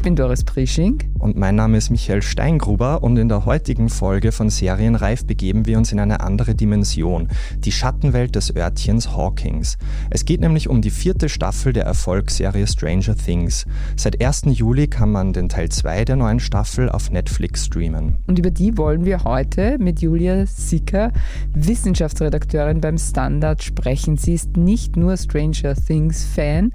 Ich bin Doris Prisching. Und mein Name ist Michael Steingruber und in der heutigen Folge von Serienreif begeben wir uns in eine andere Dimension, die Schattenwelt des Örtchens Hawkins. Es geht nämlich um die vierte Staffel der Erfolgsserie Stranger Things. Seit 1. Juli kann man den Teil 2 der neuen Staffel auf Netflix streamen. Und über die wollen wir heute mit Julia Sicker, Wissenschaftsredakteurin beim Standard, sprechen. Sie ist nicht nur Stranger Things Fan,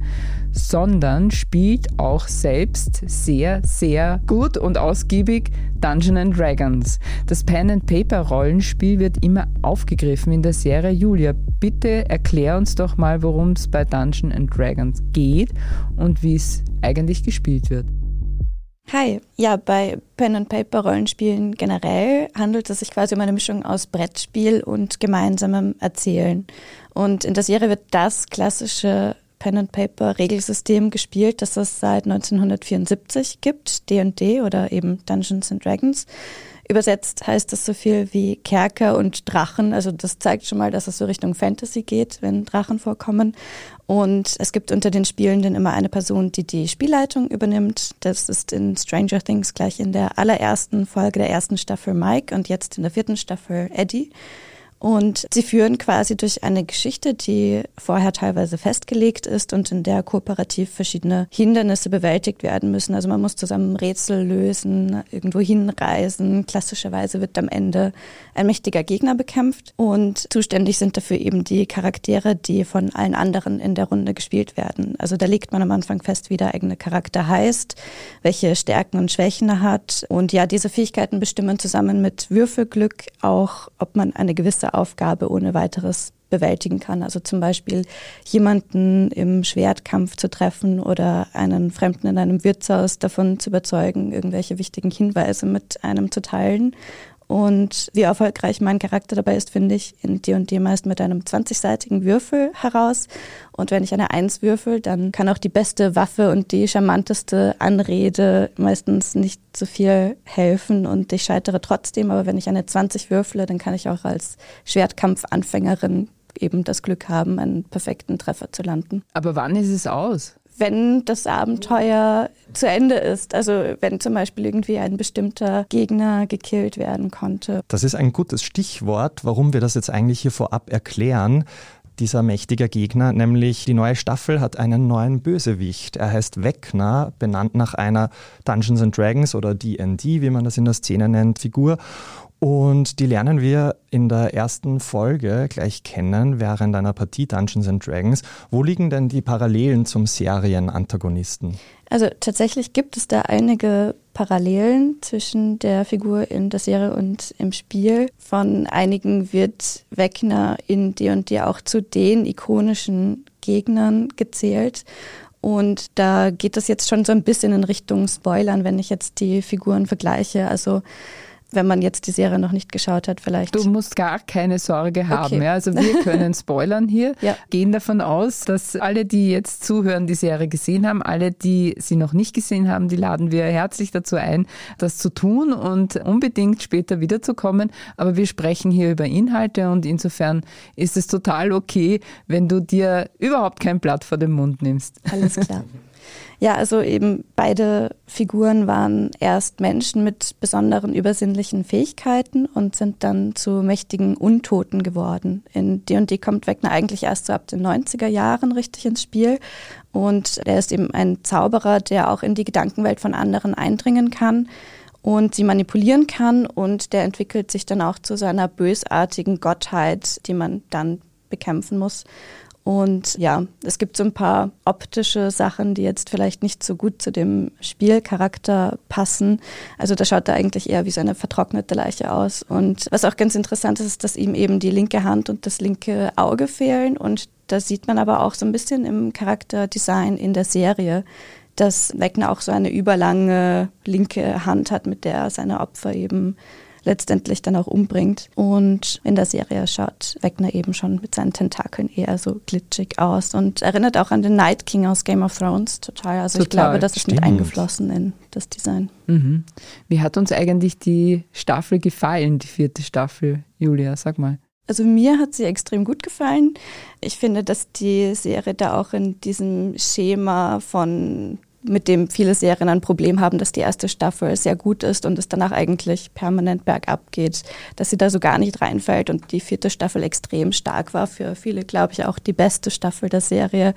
sondern spielt auch selbst sehr, sehr gut und ausgiebig Dungeons and Dragons. Das Pen-and-Paper-Rollenspiel wird immer aufgegriffen in der Serie. Julia, bitte erklär uns doch mal, worum es bei Dungeons and Dragons geht und wie es eigentlich gespielt wird. Hi, ja, bei Pen and Paper Rollenspielen generell handelt es sich quasi um eine Mischung aus Brettspiel und gemeinsamem Erzählen. Und in der Serie wird das klassische Pen-and-Paper-Regelsystem gespielt, das es seit 1974 gibt, D&D oder eben Dungeons and Dragons. Übersetzt heißt das so viel wie Kerker und Drachen. Also das zeigt schon mal, dass es so Richtung Fantasy geht, wenn Drachen vorkommen. Und es gibt unter den Spielenden immer eine Person, die die Spielleitung übernimmt. Das ist in Stranger Things gleich in der allerersten Folge der ersten Staffel Mike und jetzt in der vierten Staffel Eddie. Und sie führen quasi durch eine Geschichte, die vorher teilweise festgelegt ist und in der kooperativ verschiedene Hindernisse bewältigt werden müssen. Also man muss zusammen Rätsel lösen, irgendwo hinreisen. Klassischerweise wird am Ende ein mächtiger Gegner bekämpft und zuständig sind dafür eben die Charaktere, die von allen anderen in der Runde gespielt werden. Also da legt man am Anfang fest, wie der eigene Charakter heißt, welche Stärken und Schwächen er hat. Und ja, diese Fähigkeiten bestimmen zusammen mit Würfelglück auch, ob man eine gewisse Aufgabe ohne weiteres bewältigen kann. Also zum Beispiel jemanden im Schwertkampf zu treffen oder einen Fremden in einem Wirtshaus davon zu überzeugen, irgendwelche wichtigen Hinweise mit einem zu teilen und wie erfolgreich mein Charakter dabei ist, finde ich in D&D meist mit einem 20-seitigen Würfel heraus. Und wenn ich eine 1 würfel, dann kann auch die beste Waffe und die charmanteste Anrede meistens nicht so viel helfen und ich scheitere trotzdem. Aber wenn ich eine 20 würfle, dann kann ich auch als Schwertkampfanfängerin eben das Glück haben, einen perfekten Treffer zu landen. Aber wann ist es aus? Wenn das Abenteuer zu Ende ist. Also wenn zum Beispiel irgendwie ein bestimmter Gegner gekillt werden konnte. Das ist ein gutes Stichwort, warum wir das jetzt eigentlich hier vorab erklären dieser mächtige Gegner, nämlich die neue Staffel hat einen neuen Bösewicht. Er heißt Wegner, benannt nach einer Dungeons and Dragons oder D&D, wie man das in der Szene nennt, Figur. Und die lernen wir in der ersten Folge gleich kennen, während einer Partie Dungeons and Dragons. Wo liegen denn die Parallelen zum Serienantagonisten? Also tatsächlich gibt es da einige Parallelen zwischen der Figur in der Serie und im Spiel. Von einigen wird Wegner in D&D auch zu den ikonischen Gegnern gezählt. Und da geht es jetzt schon so ein bisschen in Richtung Spoilern, wenn ich jetzt die Figuren vergleiche. Also wenn man jetzt die Serie noch nicht geschaut hat, vielleicht. Du musst gar keine Sorge haben. Okay. Ja, also wir können spoilern hier, ja. gehen davon aus, dass alle, die jetzt zuhören, die Serie gesehen haben, alle, die sie noch nicht gesehen haben, die laden wir herzlich dazu ein, das zu tun und unbedingt später wiederzukommen. Aber wir sprechen hier über Inhalte und insofern ist es total okay, wenn du dir überhaupt kein Blatt vor den Mund nimmst. Alles klar. Ja, also eben beide Figuren waren erst Menschen mit besonderen übersinnlichen Fähigkeiten und sind dann zu mächtigen Untoten geworden. In D&D kommt Wegner eigentlich erst so ab den 90er Jahren richtig ins Spiel und er ist eben ein Zauberer, der auch in die Gedankenwelt von anderen eindringen kann und sie manipulieren kann und der entwickelt sich dann auch zu seiner bösartigen Gottheit, die man dann bekämpfen muss. Und ja, es gibt so ein paar optische Sachen, die jetzt vielleicht nicht so gut zu dem Spielcharakter passen. Also da schaut er eigentlich eher wie so eine vertrocknete Leiche aus. Und was auch ganz interessant ist, ist, dass ihm eben die linke Hand und das linke Auge fehlen. Und das sieht man aber auch so ein bisschen im Charakterdesign in der Serie, dass Wegner auch so eine überlange linke Hand hat, mit der er seine Opfer eben letztendlich dann auch umbringt. Und in der Serie schaut Wegner eben schon mit seinen Tentakeln eher so glitschig aus und erinnert auch an den Night King aus Game of Thrones total. Also total. ich glaube, das ist Stimmt. mit eingeflossen in das Design. Mhm. Wie hat uns eigentlich die Staffel gefallen, die vierte Staffel, Julia? Sag mal. Also mir hat sie extrem gut gefallen. Ich finde, dass die Serie da auch in diesem Schema von mit dem viele Serien ein Problem haben, dass die erste Staffel sehr gut ist und es danach eigentlich permanent bergab geht, dass sie da so gar nicht reinfällt und die vierte Staffel extrem stark war. Für viele, glaube ich, auch die beste Staffel der Serie.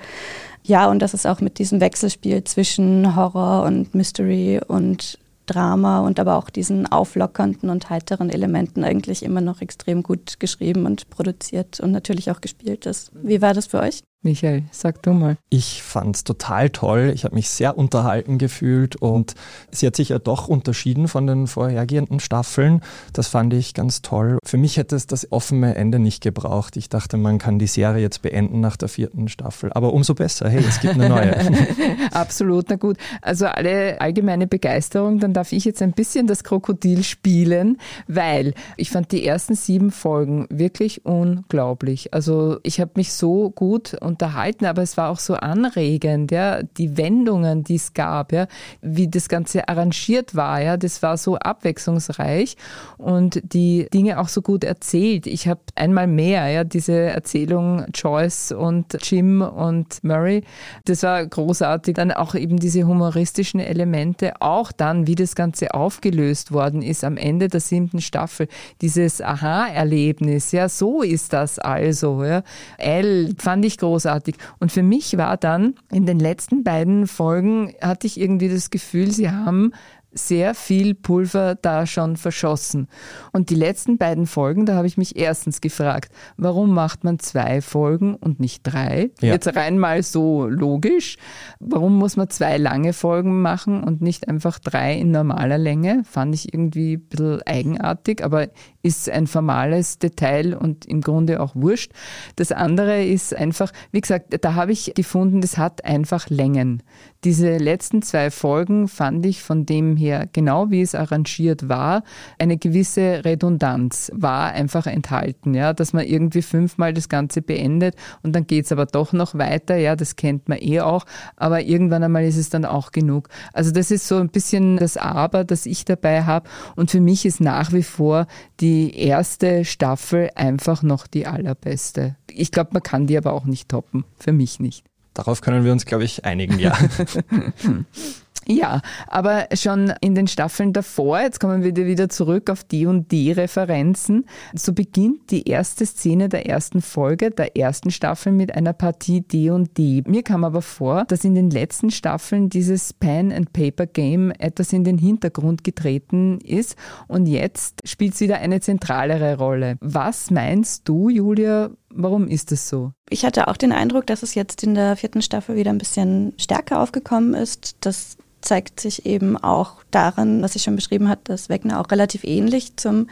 Ja, und dass es auch mit diesem Wechselspiel zwischen Horror und Mystery und Drama und aber auch diesen auflockernden und heiteren Elementen eigentlich immer noch extrem gut geschrieben und produziert und natürlich auch gespielt ist. Wie war das für euch? Michael, sag du mal. Ich fand es total toll. Ich habe mich sehr unterhalten gefühlt und sie hat sich ja doch unterschieden von den vorhergehenden Staffeln. Das fand ich ganz toll. Für mich hätte es das offene Ende nicht gebraucht. Ich dachte, man kann die Serie jetzt beenden nach der vierten Staffel. Aber umso besser. Hey, es gibt eine neue. Absolut, na gut. Also alle allgemeine Begeisterung, dann darf ich jetzt ein bisschen das Krokodil spielen, weil ich fand die ersten sieben Folgen wirklich unglaublich. Also ich habe mich so gut unterhalten, aber es war auch so anregend, ja, die Wendungen, die es gab, ja, wie das Ganze arrangiert war, ja, das war so abwechslungsreich und die Dinge auch so gut erzählt. Ich habe einmal mehr, ja, diese Erzählung Joyce und Jim und Murray, das war großartig. Dann auch eben diese humoristischen Elemente, auch dann, wie das Ganze aufgelöst worden ist am Ende der siebten Staffel, dieses Aha-Erlebnis, ja, so ist das also, ja. L fand ich großartig großartig. Und für mich war dann in den letzten beiden Folgen, hatte ich irgendwie das Gefühl, sie haben sehr viel Pulver da schon verschossen. Und die letzten beiden Folgen, da habe ich mich erstens gefragt, warum macht man zwei Folgen und nicht drei? Ja. Jetzt rein mal so logisch. Warum muss man zwei lange Folgen machen und nicht einfach drei in normaler Länge? Fand ich irgendwie ein bisschen eigenartig, aber ist ein formales Detail und im Grunde auch wurscht. Das andere ist einfach, wie gesagt, da habe ich gefunden, das hat einfach Längen. Diese letzten zwei Folgen fand ich von dem her, genau wie es arrangiert war, eine gewisse Redundanz war einfach enthalten, ja, dass man irgendwie fünfmal das Ganze beendet und dann geht's aber doch noch weiter, ja, das kennt man eh auch, aber irgendwann einmal ist es dann auch genug. Also das ist so ein bisschen das Aber, das ich dabei habe und für mich ist nach wie vor die erste Staffel einfach noch die allerbeste. Ich glaube, man kann die aber auch nicht toppen, für mich nicht. Darauf können wir uns, glaube ich, einigen, ja. Ja, aber schon in den Staffeln davor, jetzt kommen wir wieder zurück auf die und die Referenzen, so beginnt die erste Szene der ersten Folge der ersten Staffel mit einer Partie D und D. Mir kam aber vor, dass in den letzten Staffeln dieses Pen and Paper Game etwas in den Hintergrund getreten ist und jetzt spielt es wieder eine zentralere Rolle. Was meinst du, Julia, Warum ist es so? Ich hatte auch den Eindruck, dass es jetzt in der vierten Staffel wieder ein bisschen stärker aufgekommen ist. Das zeigt sich eben auch daran, was ich schon beschrieben habe, dass Wegner auch relativ ähnlich zum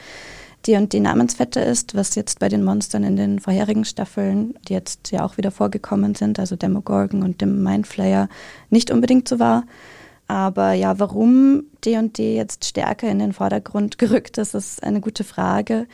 D&D Namensvetter ist, was jetzt bei den Monstern in den vorherigen Staffeln, die jetzt ja auch wieder vorgekommen sind, also Demogorgon und dem Mindflayer, nicht unbedingt so war. Aber ja, warum D&D jetzt stärker in den Vordergrund gerückt ist, ist eine gute Frage.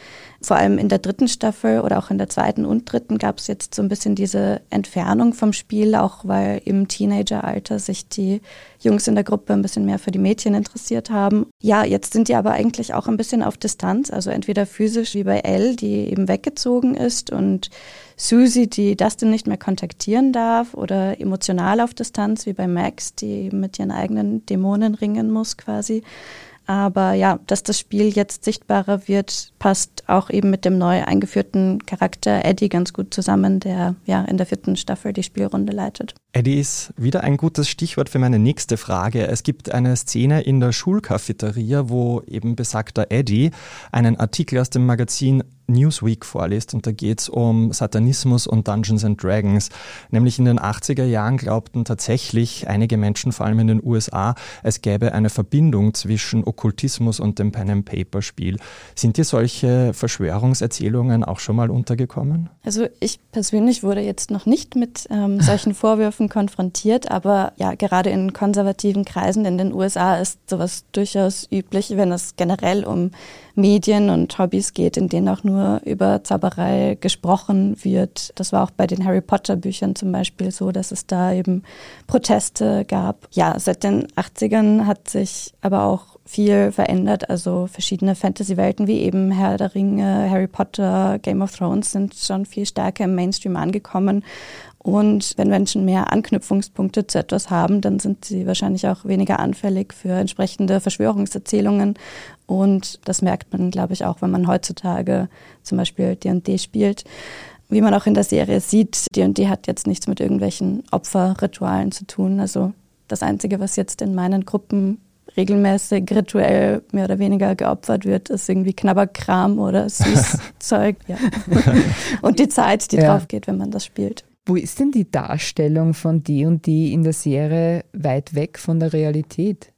Vor allem in der dritten Staffel oder auch in der zweiten und dritten gab es jetzt so ein bisschen diese Entfernung vom Spiel, auch weil im Teenageralter sich die Jungs in der Gruppe ein bisschen mehr für die Mädchen interessiert haben. Ja, jetzt sind die aber eigentlich auch ein bisschen auf Distanz, also entweder physisch wie bei Elle, die eben weggezogen ist und Susie, die Dustin nicht mehr kontaktieren darf oder emotional auf Distanz wie bei Max, die mit ihren eigenen Dämonen ringen muss quasi. Aber ja, dass das Spiel jetzt sichtbarer wird, passt auch eben mit dem neu eingeführten Charakter Eddie ganz gut zusammen, der ja in der vierten Staffel die Spielrunde leitet. Eddie ist wieder ein gutes Stichwort für meine nächste Frage. Es gibt eine Szene in der Schulcafeteria, wo eben besagter Eddie einen Artikel aus dem Magazin Newsweek vorliest und da geht es um Satanismus und Dungeons and Dragons. Nämlich in den 80er Jahren glaubten tatsächlich einige Menschen, vor allem in den USA, es gäbe eine Verbindung zwischen Okkultismus und dem Pen-and-Paper-Spiel. Sind dir solche Verschwörungserzählungen auch schon mal untergekommen? Also ich persönlich wurde jetzt noch nicht mit ähm, solchen Vorwürfen konfrontiert, aber ja, gerade in konservativen Kreisen in den USA ist sowas durchaus üblich, wenn es generell um Medien und Hobbys geht, in denen auch nur über Zauberei gesprochen wird. Das war auch bei den Harry Potter Büchern zum Beispiel so, dass es da eben Proteste gab. Ja, seit den 80ern hat sich aber auch viel verändert. Also verschiedene Fantasy-Welten wie eben Herr der Ringe, Harry Potter, Game of Thrones sind schon viel stärker im Mainstream angekommen. Und wenn Menschen mehr Anknüpfungspunkte zu etwas haben, dann sind sie wahrscheinlich auch weniger anfällig für entsprechende Verschwörungserzählungen. Und das merkt man, glaube ich, auch, wenn man heutzutage zum Beispiel D&D spielt. Wie man auch in der Serie sieht, D&D hat jetzt nichts mit irgendwelchen Opferritualen zu tun. Also das Einzige, was jetzt in meinen Gruppen regelmäßig rituell mehr oder weniger geopfert wird, ist irgendwie Knabberkram oder Süßzeug. ja. Und die Zeit, die ja. drauf geht, wenn man das spielt. Wo ist denn die Darstellung von D und D in der Serie weit weg von der Realität?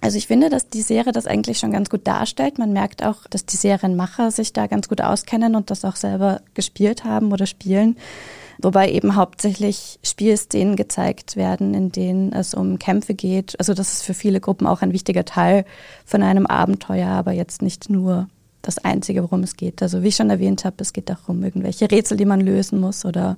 Also ich finde, dass die Serie das eigentlich schon ganz gut darstellt. Man merkt auch, dass die Serienmacher sich da ganz gut auskennen und das auch selber gespielt haben oder spielen. Wobei eben hauptsächlich Spielszenen gezeigt werden, in denen es um Kämpfe geht. Also das ist für viele Gruppen auch ein wichtiger Teil von einem Abenteuer, aber jetzt nicht nur das Einzige, worum es geht. Also wie ich schon erwähnt habe, es geht darum, irgendwelche Rätsel, die man lösen muss oder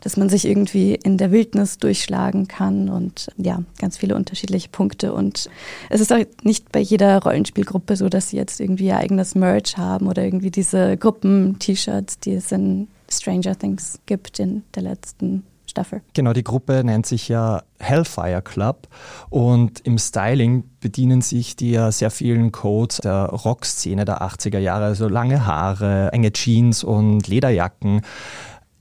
dass man sich irgendwie in der Wildnis durchschlagen kann und ja, ganz viele unterschiedliche Punkte. Und es ist auch nicht bei jeder Rollenspielgruppe so, dass sie jetzt irgendwie ihr eigenes Merch haben oder irgendwie diese Gruppen-T-Shirts, die es in Stranger Things gibt in der letzten Staffel. Genau, die Gruppe nennt sich ja Hellfire Club und im Styling bedienen sich die ja sehr vielen Codes der Rockszene der 80er Jahre, also lange Haare, enge Jeans und Lederjacken.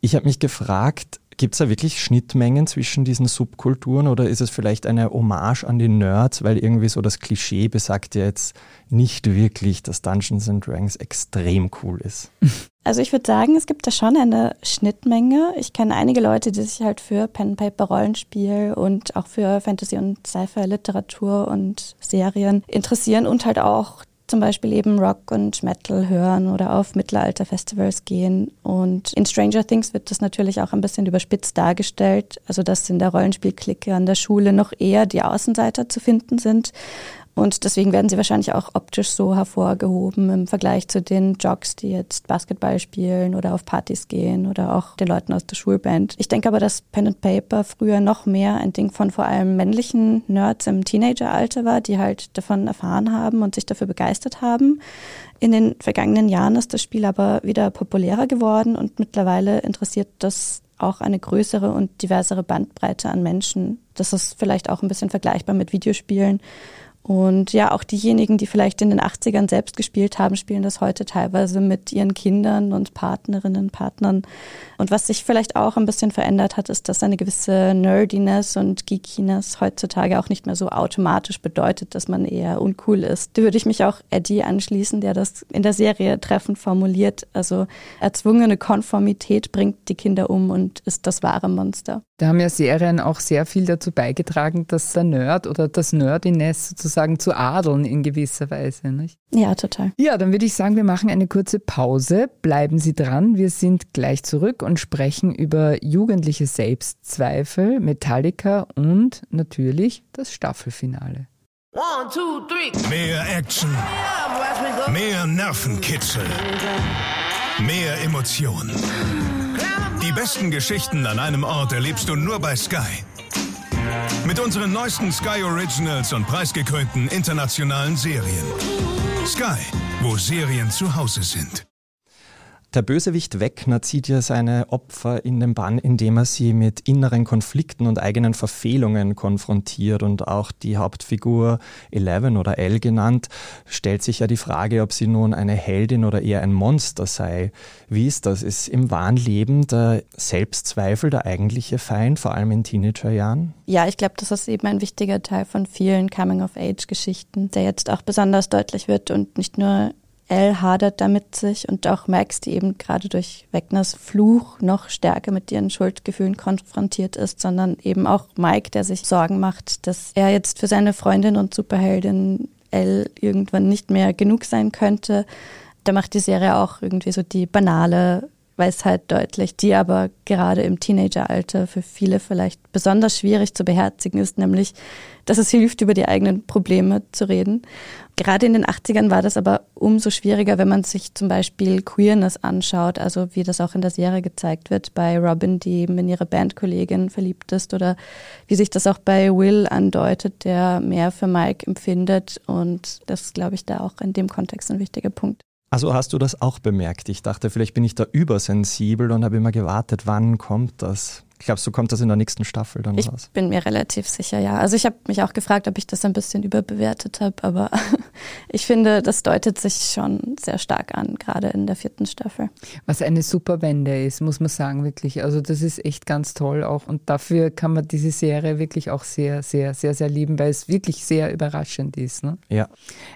Ich habe mich gefragt, Gibt es da wirklich Schnittmengen zwischen diesen Subkulturen oder ist es vielleicht eine Hommage an die Nerds, weil irgendwie so das Klischee besagt ja jetzt nicht wirklich, dass Dungeons and Dragons extrem cool ist? Also ich würde sagen, es gibt da schon eine Schnittmenge. Ich kenne einige Leute, die sich halt für Pen Paper Rollenspiel und auch für Fantasy und Sci-Fi Literatur und Serien interessieren und halt auch zum Beispiel eben Rock und Metal hören oder auf Mittelalter-Festivals gehen. Und in Stranger Things wird das natürlich auch ein bisschen überspitzt dargestellt, also dass in der Rollenspielklicke an der Schule noch eher die Außenseiter zu finden sind und deswegen werden sie wahrscheinlich auch optisch so hervorgehoben im Vergleich zu den Jocks, die jetzt Basketball spielen oder auf Partys gehen oder auch den Leuten aus der Schulband. Ich denke aber, dass Pen and Paper früher noch mehr ein Ding von vor allem männlichen Nerds im Teenageralter war, die halt davon erfahren haben und sich dafür begeistert haben. In den vergangenen Jahren ist das Spiel aber wieder populärer geworden und mittlerweile interessiert das auch eine größere und diversere Bandbreite an Menschen. Das ist vielleicht auch ein bisschen vergleichbar mit Videospielen und ja, auch diejenigen, die vielleicht in den 80ern selbst gespielt haben, spielen das heute teilweise mit ihren Kindern und Partnerinnen, Partnern. Und was sich vielleicht auch ein bisschen verändert hat, ist, dass eine gewisse Nerdiness und Geekiness heutzutage auch nicht mehr so automatisch bedeutet, dass man eher uncool ist. Da würde ich mich auch Eddie anschließen, der das in der Serie treffend formuliert. Also erzwungene Konformität bringt die Kinder um und ist das wahre Monster. Da haben ja Serien auch sehr viel dazu beigetragen, dass der Nerd oder das Nerdiness sozusagen zu adeln in gewisser Weise. Nicht? Ja, total. Ja, dann würde ich sagen, wir machen eine kurze Pause. Bleiben Sie dran. Wir sind gleich zurück und sprechen über jugendliche Selbstzweifel, Metallica und natürlich das Staffelfinale. One, two, three. Mehr Action. Mehr Nervenkitzel. Mehr Emotionen. Die besten Geschichten an einem Ort erlebst du nur bei Sky. Mit unseren neuesten Sky Originals und preisgekrönten internationalen Serien. Sky, wo Serien zu Hause sind. Der Bösewicht Wegner zieht ja seine Opfer in den Bann, indem er sie mit inneren Konflikten und eigenen Verfehlungen konfrontiert. Und auch die Hauptfigur Eleven oder L genannt, stellt sich ja die Frage, ob sie nun eine Heldin oder eher ein Monster sei. Wie ist das? Ist im wahren Leben der Selbstzweifel der eigentliche Feind, vor allem in Teenagerjahren? Ja, ich glaube, das ist eben ein wichtiger Teil von vielen Coming-of-Age-Geschichten, der jetzt auch besonders deutlich wird und nicht nur Elle hadert damit sich und auch Max, die eben gerade durch Wegners Fluch noch stärker mit ihren Schuldgefühlen konfrontiert ist, sondern eben auch Mike, der sich Sorgen macht, dass er jetzt für seine Freundin und Superheldin Elle irgendwann nicht mehr genug sein könnte. Da macht die Serie auch irgendwie so die banale Weisheit deutlich, die aber gerade im Teenageralter für viele vielleicht besonders schwierig zu beherzigen ist, nämlich, dass es hilft, über die eigenen Probleme zu reden. Gerade in den 80ern war das aber umso schwieriger, wenn man sich zum Beispiel Queerness anschaut, also wie das auch in der Serie gezeigt wird, bei Robin, die eben in ihre Bandkollegin verliebt ist, oder wie sich das auch bei Will andeutet, der mehr für Mike empfindet. Und das ist, glaube ich, da auch in dem Kontext ein wichtiger Punkt. Also hast du das auch bemerkt? Ich dachte, vielleicht bin ich da übersensibel und habe immer gewartet, wann kommt das? Glaubst du, kommt das in der nächsten Staffel dann ich raus? Ich bin mir relativ sicher, ja. Also ich habe mich auch gefragt, ob ich das ein bisschen überbewertet habe, aber ich finde, das deutet sich schon sehr stark an, gerade in der vierten Staffel. Was eine super Wende ist, muss man sagen, wirklich. Also das ist echt ganz toll auch und dafür kann man diese Serie wirklich auch sehr, sehr, sehr, sehr lieben, weil es wirklich sehr überraschend ist. Ne? Ja.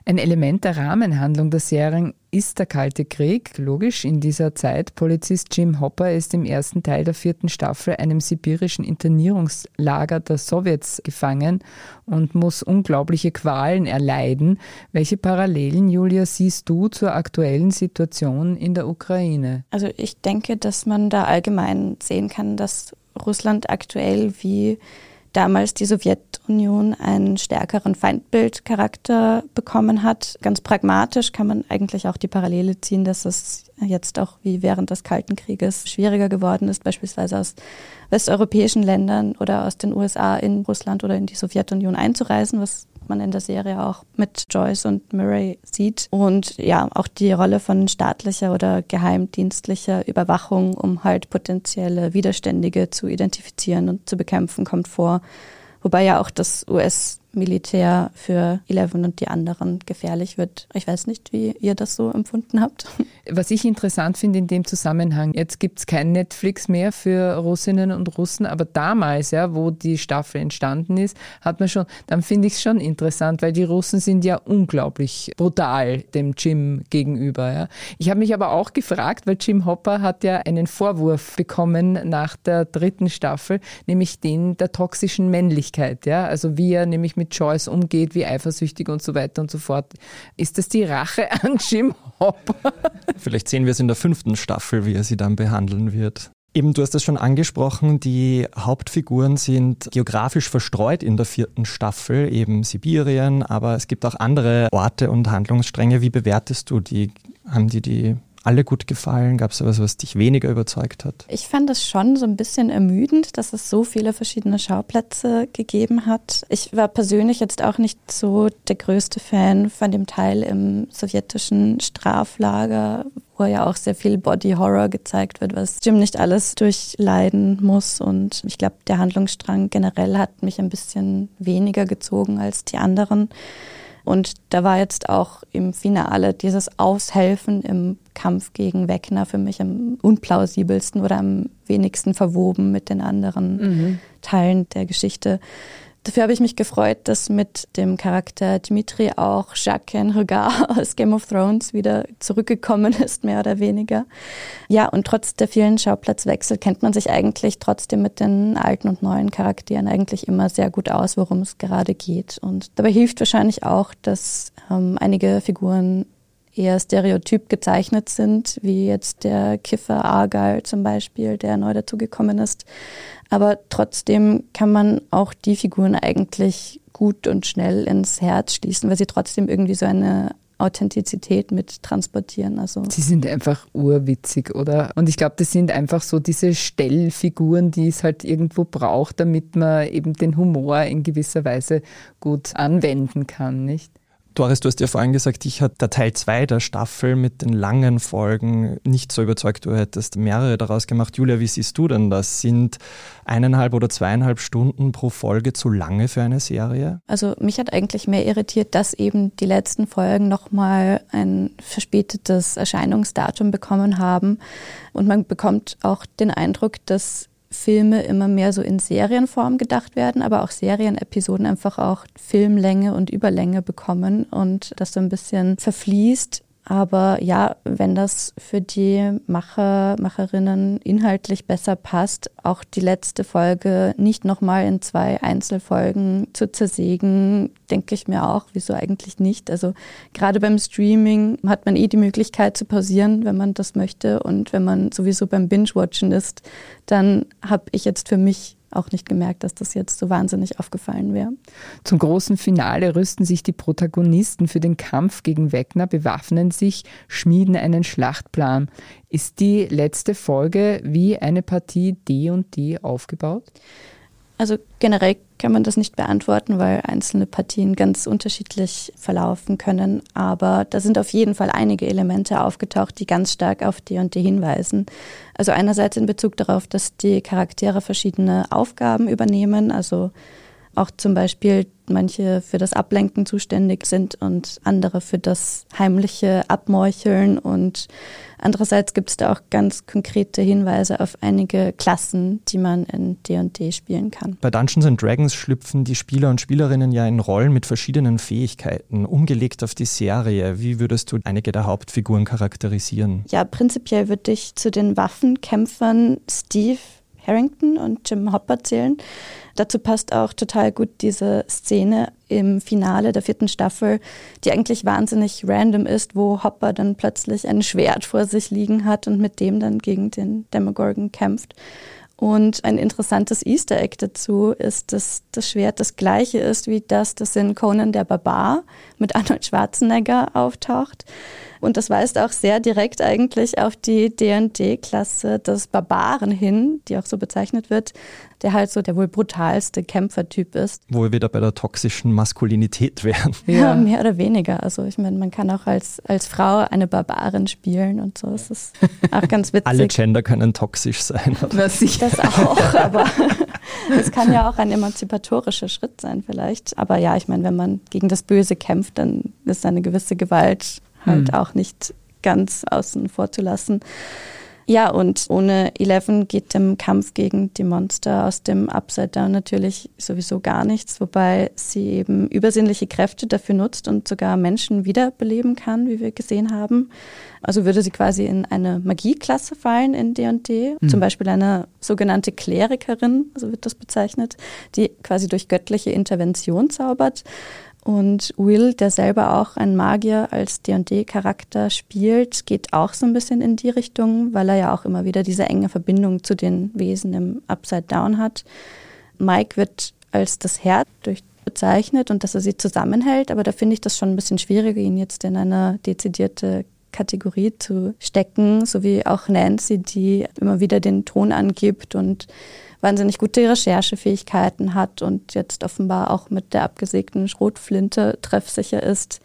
Ein Element der Rahmenhandlung der Serien ist der Kalte Krieg, logisch in dieser Zeit. Polizist Jim Hopper ist im ersten Teil der vierten Staffel einem sibirischen Internierungslager der Sowjets gefangen und muss unglaubliche Qualen erleiden. Welche Parallelen, Julia, siehst du zur aktuellen Situation in der Ukraine? Also ich denke, dass man da allgemein sehen kann, dass Russland aktuell wie damals die Sowjetunion einen stärkeren Feindbildcharakter bekommen hat. Ganz pragmatisch kann man eigentlich auch die Parallele ziehen, dass es jetzt auch wie während des Kalten Krieges schwieriger geworden ist, beispielsweise aus westeuropäischen Ländern oder aus den USA in Russland oder in die Sowjetunion einzureisen, was man in der Serie auch mit Joyce und Murray sieht. Und ja, auch die Rolle von staatlicher oder geheimdienstlicher Überwachung, um halt potenzielle Widerständige zu identifizieren und zu bekämpfen, kommt vor. Wobei ja auch das US Militär für Eleven und die anderen gefährlich wird. Ich weiß nicht, wie ihr das so empfunden habt. Was ich interessant finde in dem Zusammenhang, jetzt gibt es kein Netflix mehr für Russinnen und Russen, aber damals, ja, wo die Staffel entstanden ist, hat man schon, dann finde ich es schon interessant, weil die Russen sind ja unglaublich brutal dem Jim gegenüber. Ja. Ich habe mich aber auch gefragt, weil Jim Hopper hat ja einen Vorwurf bekommen nach der dritten Staffel, nämlich den der toxischen Männlichkeit, ja, also wie er nämlich mit mit Joyce umgeht, wie eifersüchtig und so weiter und so fort. Ist das die Rache an Jim Hopper? Vielleicht sehen wir es in der fünften Staffel, wie er sie dann behandeln wird. Eben, du hast es schon angesprochen, die Hauptfiguren sind geografisch verstreut in der vierten Staffel, eben Sibirien, aber es gibt auch andere Orte und Handlungsstränge. Wie bewertest du die? Haben die die alle gut gefallen? Gab es etwas, was dich weniger überzeugt hat? Ich fand es schon so ein bisschen ermüdend, dass es so viele verschiedene Schauplätze gegeben hat. Ich war persönlich jetzt auch nicht so der größte Fan von dem Teil im sowjetischen Straflager, wo ja auch sehr viel Body Horror gezeigt wird, was Jim nicht alles durchleiden muss. Und ich glaube, der Handlungsstrang generell hat mich ein bisschen weniger gezogen als die anderen. Und da war jetzt auch im Finale dieses Aushelfen im Kampf gegen Wegner für mich am unplausibelsten oder am wenigsten verwoben mit den anderen mhm. Teilen der Geschichte. Dafür habe ich mich gefreut, dass mit dem Charakter Dimitri auch Jacques Regard aus Game of Thrones wieder zurückgekommen ist, mehr oder weniger. Ja, und trotz der vielen Schauplatzwechsel kennt man sich eigentlich trotzdem mit den alten und neuen Charakteren eigentlich immer sehr gut aus, worum es gerade geht. Und dabei hilft wahrscheinlich auch, dass ähm, einige Figuren eher stereotyp gezeichnet sind, wie jetzt der Kiffer Argyle zum Beispiel, der neu dazugekommen ist. Aber trotzdem kann man auch die Figuren eigentlich gut und schnell ins Herz schließen, weil sie trotzdem irgendwie so eine Authentizität mit transportieren. Also Sie sind einfach urwitzig, oder? Und ich glaube, das sind einfach so diese Stellfiguren, die es halt irgendwo braucht, damit man eben den Humor in gewisser Weise gut anwenden kann, nicht? Doris, du hast ja vorhin gesagt, dich hat der Teil 2 der Staffel mit den langen Folgen nicht so überzeugt. Du hättest mehrere daraus gemacht. Julia, wie siehst du denn das? Sind eineinhalb oder zweieinhalb Stunden pro Folge zu lange für eine Serie? Also mich hat eigentlich mehr irritiert, dass eben die letzten Folgen nochmal ein verspätetes Erscheinungsdatum bekommen haben. Und man bekommt auch den Eindruck, dass Filme immer mehr so in Serienform gedacht werden, aber auch Serienepisoden einfach auch Filmlänge und Überlänge bekommen und das so ein bisschen verfließt. Aber ja, wenn das für die Macher, Macherinnen inhaltlich besser passt, auch die letzte Folge nicht nochmal in zwei Einzelfolgen zu zersägen, denke ich mir auch, wieso eigentlich nicht. Also gerade beim Streaming hat man eh die Möglichkeit zu pausieren, wenn man das möchte. Und wenn man sowieso beim Binge-Watchen ist, dann habe ich jetzt für mich auch nicht gemerkt, dass das jetzt so wahnsinnig aufgefallen wäre. Zum großen Finale rüsten sich die Protagonisten für den Kampf gegen Wegner, bewaffnen sich, schmieden einen Schlachtplan. Ist die letzte Folge wie eine Partie D und D aufgebaut? Also generell kann man das nicht beantworten, weil einzelne Partien ganz unterschiedlich verlaufen können. Aber da sind auf jeden Fall einige Elemente aufgetaucht, die ganz stark auf die und die hinweisen. Also einerseits in Bezug darauf, dass die Charaktere verschiedene Aufgaben übernehmen. Also auch zum Beispiel manche für das Ablenken zuständig sind und andere für das heimliche Abmorcheln. Und andererseits gibt es da auch ganz konkrete Hinweise auf einige Klassen, die man in D&D spielen kann. Bei Dungeons and Dragons schlüpfen die Spieler und Spielerinnen ja in Rollen mit verschiedenen Fähigkeiten. Umgelegt auf die Serie, wie würdest du einige der Hauptfiguren charakterisieren? Ja, prinzipiell würde ich zu den Waffenkämpfern Steve Harrington und Jim Hopper zählen. Dazu passt auch total gut diese Szene im Finale der vierten Staffel, die eigentlich wahnsinnig random ist, wo Hopper dann plötzlich ein Schwert vor sich liegen hat und mit dem dann gegen den Demogorgon kämpft. Und ein interessantes Easter Egg dazu ist, dass das Schwert das gleiche ist wie das, das in Conan der Barbar mit Arnold Schwarzenegger auftaucht. Und das weist auch sehr direkt eigentlich auf die D&D-Klasse des Barbaren hin, die auch so bezeichnet wird, der halt so der wohl brutalste Kämpfertyp ist. Wo wir wieder bei der toxischen Maskulinität wären. Ja, ja mehr oder weniger. Also ich meine, man kann auch als, als Frau eine Barbarin spielen und so. Das ist auch ganz witzig. Alle Gender können toxisch sein. Das, das auch, aber es kann ja auch ein emanzipatorischer Schritt sein vielleicht. Aber ja, ich meine, wenn man gegen das Böse kämpft, dann ist eine gewisse Gewalt halt hm. auch nicht ganz außen vor zu lassen. Ja, und ohne Eleven geht dem Kampf gegen die Monster aus dem Upside Down natürlich sowieso gar nichts, wobei sie eben übersinnliche Kräfte dafür nutzt und sogar Menschen wiederbeleben kann, wie wir gesehen haben. Also würde sie quasi in eine Magieklasse fallen in D&D, mhm. zum Beispiel eine sogenannte Klerikerin, so wird das bezeichnet, die quasi durch göttliche Intervention zaubert. Und Will, der selber auch ein Magier als D&D-Charakter spielt, geht auch so ein bisschen in die Richtung, weil er ja auch immer wieder diese enge Verbindung zu den Wesen im Upside Down hat. Mike wird als das Herz bezeichnet und dass er sie zusammenhält, aber da finde ich das schon ein bisschen schwieriger, ihn jetzt in eine dezidierte Kategorie zu stecken, so wie auch Nancy, die immer wieder den Ton angibt und wahnsinnig gute Recherchefähigkeiten hat und jetzt offenbar auch mit der abgesägten Schrotflinte treffsicher ist.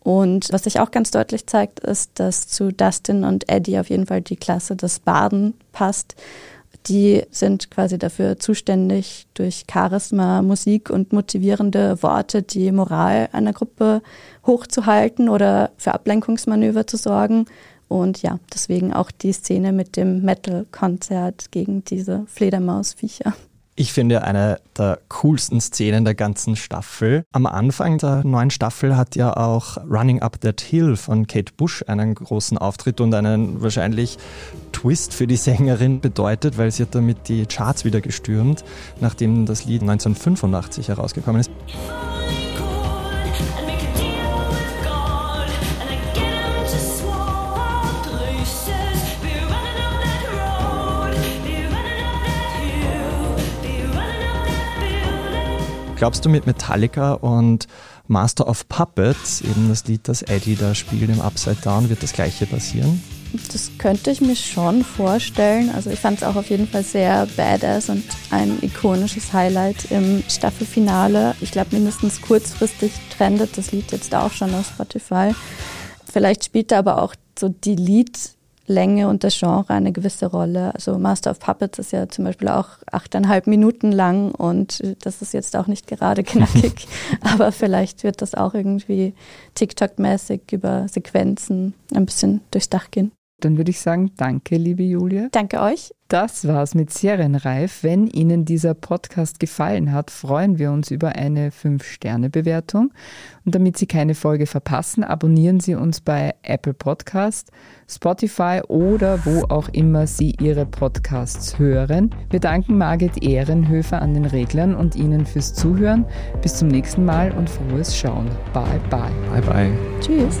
Und was sich auch ganz deutlich zeigt, ist, dass zu Dustin und Eddie auf jeden Fall die Klasse des Baden passt. Die sind quasi dafür zuständig, durch Charisma, Musik und motivierende Worte die Moral einer Gruppe hochzuhalten oder für Ablenkungsmanöver zu sorgen. Und ja, deswegen auch die Szene mit dem Metal-Konzert gegen diese Fledermausviecher. Ich finde eine der coolsten Szenen der ganzen Staffel. Am Anfang der neuen Staffel hat ja auch Running Up That Hill von Kate Bush einen großen Auftritt und einen wahrscheinlich Twist für die Sängerin bedeutet, weil sie hat damit die Charts wieder gestürmt, nachdem das Lied 1985 herausgekommen ist. Glaubst du mit Metallica und Master of Puppets, eben das Lied, das Eddie da spielt im Upside Down, wird das gleiche passieren? Das könnte ich mir schon vorstellen. Also ich fand es auch auf jeden Fall sehr badass und ein ikonisches Highlight im Staffelfinale. Ich glaube, mindestens kurzfristig trendet das Lied jetzt auch schon auf Spotify. Vielleicht spielt da aber auch so die Lied Länge und das Genre eine gewisse Rolle. Also Master of Puppets ist ja zum Beispiel auch achteinhalb Minuten lang und das ist jetzt auch nicht gerade knackig, aber vielleicht wird das auch irgendwie TikTok-mäßig über Sequenzen ein bisschen durchs Dach gehen. Dann würde ich sagen, danke, liebe Julia. Danke euch. Das war's mit Serienreif. Wenn Ihnen dieser Podcast gefallen hat, freuen wir uns über eine 5-Sterne-Bewertung. Und damit Sie keine Folge verpassen, abonnieren Sie uns bei Apple Podcast, Spotify oder wo auch immer Sie Ihre Podcasts hören. Wir danken Margit Ehrenhöfer an den Reglern und Ihnen fürs Zuhören. Bis zum nächsten Mal und frohes Schauen. Bye, bye. Bye, bye. Tschüss.